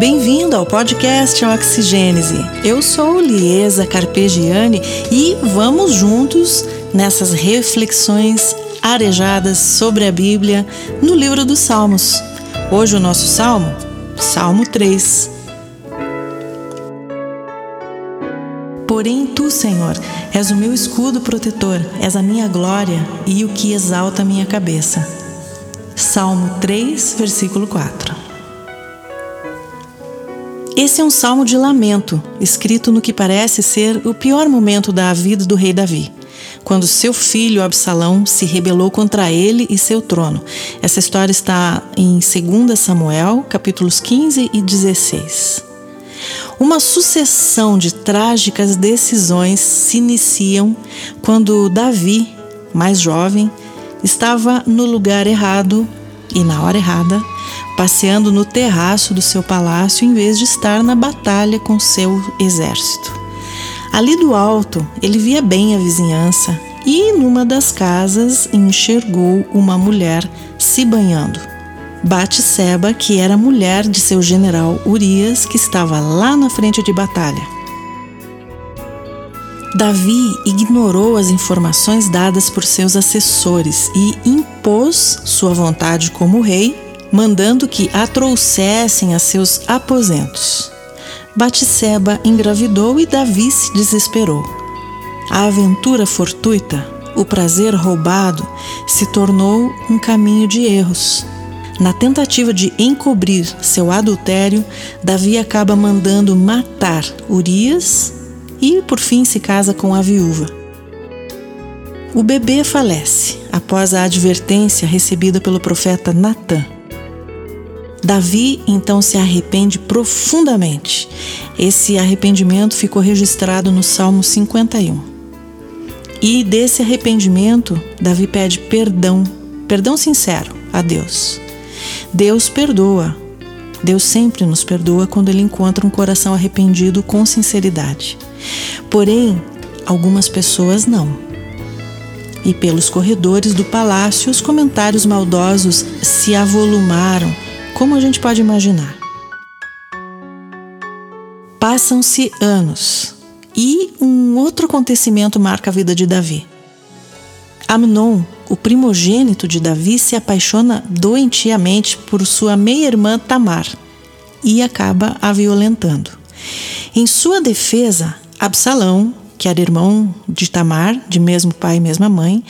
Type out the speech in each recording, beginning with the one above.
Bem-vindo ao podcast Oxigênese. Eu sou Liesa Carpegiani e vamos juntos nessas reflexões arejadas sobre a Bíblia no livro dos Salmos. Hoje o nosso salmo, Salmo 3. Porém, tu, Senhor, és o meu escudo protetor, és a minha glória e o que exalta a minha cabeça. Salmo 3, versículo 4. Esse é um salmo de lamento, escrito no que parece ser o pior momento da vida do rei Davi, quando seu filho Absalão se rebelou contra ele e seu trono. Essa história está em 2 Samuel, capítulos 15 e 16. Uma sucessão de trágicas decisões se iniciam quando Davi, mais jovem, estava no lugar errado e na hora errada, passeando no terraço do seu palácio em vez de estar na batalha com seu exército. Ali do alto, ele via bem a vizinhança e, numa das casas, enxergou uma mulher se banhando. Batseba, que era mulher de seu general Urias, que estava lá na frente de batalha. Davi ignorou as informações dadas por seus assessores e impôs sua vontade como rei, mandando que a trouxessem a seus aposentos. Batseba engravidou e Davi se desesperou. A aventura fortuita, o prazer roubado, se tornou um caminho de erros. Na tentativa de encobrir seu adultério, Davi acaba mandando matar Urias e, por fim, se casa com a viúva. O bebê falece após a advertência recebida pelo profeta Natã. Davi então se arrepende profundamente. Esse arrependimento ficou registrado no Salmo 51. E desse arrependimento, Davi pede perdão, perdão sincero a Deus. Deus perdoa. Deus sempre nos perdoa quando ele encontra um coração arrependido com sinceridade. Porém, algumas pessoas não. E pelos corredores do palácio, os comentários maldosos se avolumaram, como a gente pode imaginar. Passam-se anos e um outro acontecimento marca a vida de Davi. Amnon, o primogênito de Davi, se apaixona doentiamente por sua meia-irmã Tamar e acaba a violentando. Em sua defesa, Absalão, que era irmão de Tamar, de mesmo pai e mesma mãe,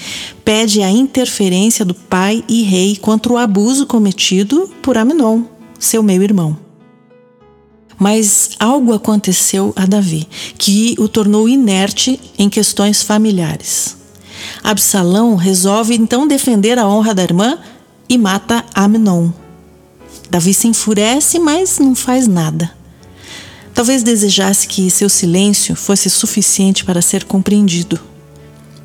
pede a interferência do pai e rei contra o abuso cometido por Aminon, seu meio-irmão. Mas algo aconteceu a Davi que o tornou inerte em questões familiares. Absalão resolve então defender a honra da irmã e mata Aminon. Davi se enfurece, mas não faz nada. Talvez desejasse que seu silêncio fosse suficiente para ser compreendido.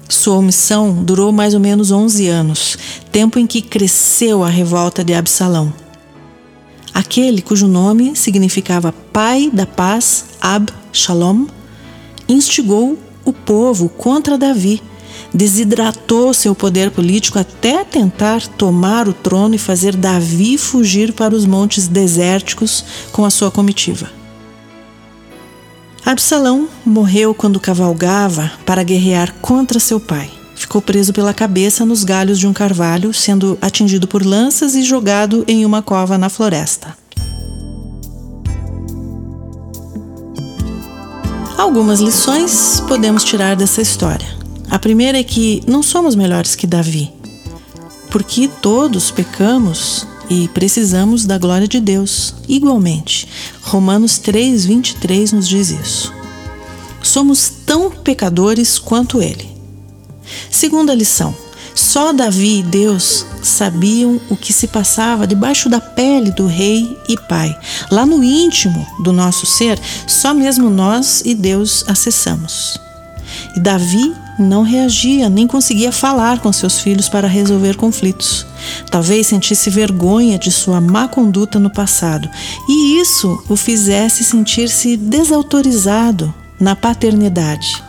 Sua omissão durou mais ou menos 11 anos, tempo em que cresceu a revolta de Absalão. Aquele cujo nome significava Pai da Paz, Ab Shalom, instigou o povo contra Davi, desidratou seu poder político até tentar tomar o trono e fazer Davi fugir para os montes desérticos com a sua comitiva. Absalão morreu quando cavalgava para guerrear contra seu pai. Ficou preso pela cabeça nos galhos de um carvalho, sendo atingido por lanças e jogado em uma cova na floresta. Algumas lições podemos tirar dessa história. A primeira é que não somos melhores que Davi, porque todos pecamos e precisamos da glória de Deus, igualmente. Romanos 3, 23 nos diz isso. Somos tão pecadores quanto Ele. Segunda lição: só Davi e Deus sabiam o que se passava debaixo da pele do rei e pai. Lá no íntimo do nosso ser, só mesmo nós e Deus acessamos. E Davi não reagia, nem conseguia falar com seus filhos para resolver conflitos. Talvez sentisse vergonha de sua má conduta no passado, e isso o fizesse sentir-se desautorizado na paternidade.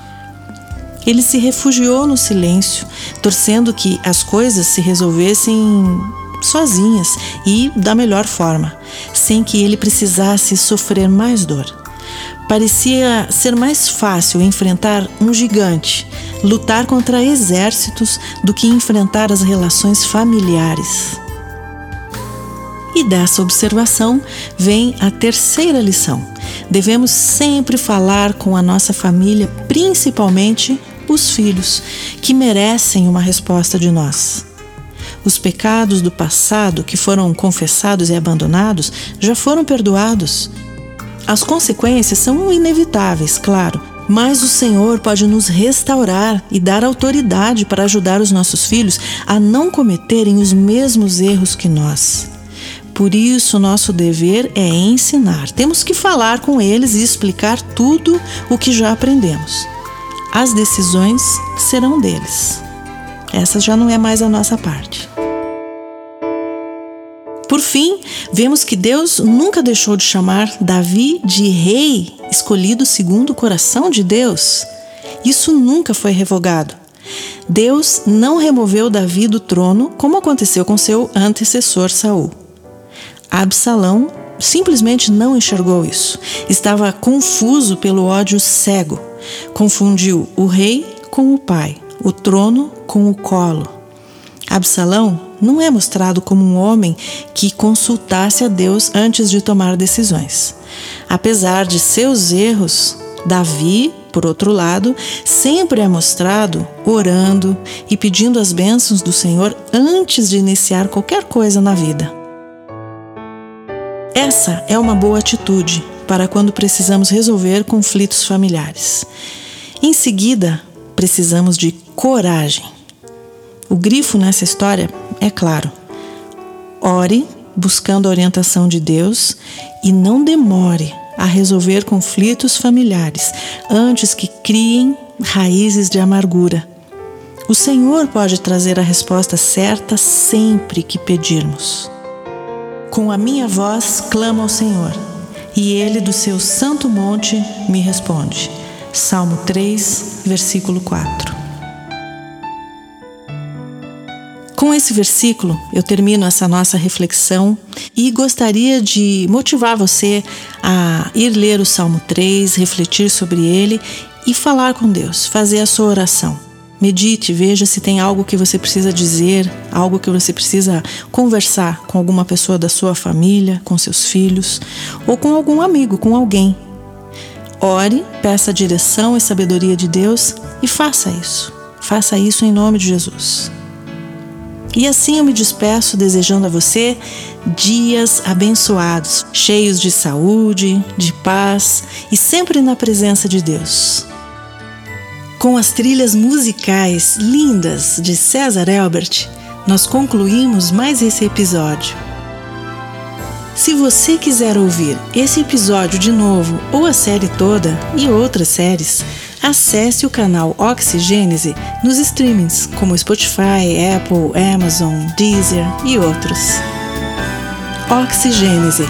Ele se refugiou no silêncio, torcendo que as coisas se resolvessem sozinhas e da melhor forma. sem que ele precisasse sofrer mais dor. Parecia ser mais fácil enfrentar um gigante, lutar contra exércitos, do que enfrentar as relações familiares. E dessa observação vem a terceira lição. Devemos sempre falar com a nossa família, principalmente os filhos, que merecem uma resposta de nós. Os pecados do passado que foram confessados e abandonados já foram perdoados. As consequências são inevitáveis, claro, mas o Senhor pode nos restaurar e dar autoridade para ajudar os nossos filhos a não cometerem os mesmos erros que nós. Por isso, nosso dever é ensinar. Temos que falar com eles e explicar tudo o que já aprendemos. As decisões serão deles. Essa já não é mais a nossa parte. Por fim, vemos que Deus nunca deixou de chamar Davi de rei escolhido segundo o coração de Deus. Isso nunca foi revogado. Deus não removeu Davi do trono como aconteceu com seu antecessor Saul. Absalão simplesmente não enxergou isso. Estava confuso pelo ódio cego. Confundiu o rei com o pai, o trono com o colo. Absalão não é mostrado como um homem que consultasse a Deus antes de tomar decisões. Apesar de seus erros, Davi, por outro lado, sempre é mostrado orando e pedindo as bênçãos do Senhor antes de iniciar qualquer coisa na vida. Essa é uma boa atitude para quando precisamos resolver conflitos familiares. Em seguida, precisamos de coragem. O grifo nessa história é claro. Ore buscando a orientação de Deus e não demore a resolver conflitos familiares antes que criem raízes de amargura. O Senhor pode trazer a resposta certa sempre que pedirmos. Com a minha voz clamo ao Senhor, e ele do seu santo monte me responde. Salmo 3, versículo 4. Com esse versículo, eu termino essa nossa reflexão e gostaria de motivar você a ir ler o Salmo 3, refletir sobre ele e falar com Deus, fazer a sua oração. Medite, veja se tem algo que você precisa dizer, algo que você precisa conversar com alguma pessoa da sua família, com seus filhos ou com algum amigo, com alguém. Ore, peça a direção e sabedoria de Deus e faça isso. Faça isso em nome de Jesus. E assim eu me despeço desejando a você dias abençoados, cheios de saúde, de paz e sempre na presença de Deus. Com as trilhas musicais lindas de César Elbert, nós concluímos mais esse episódio. Se você quiser ouvir esse episódio de novo ou a série toda e outras séries, acesse o canal Oxigênese nos streamings como Spotify, Apple, Amazon, Deezer e outros. Oxigênese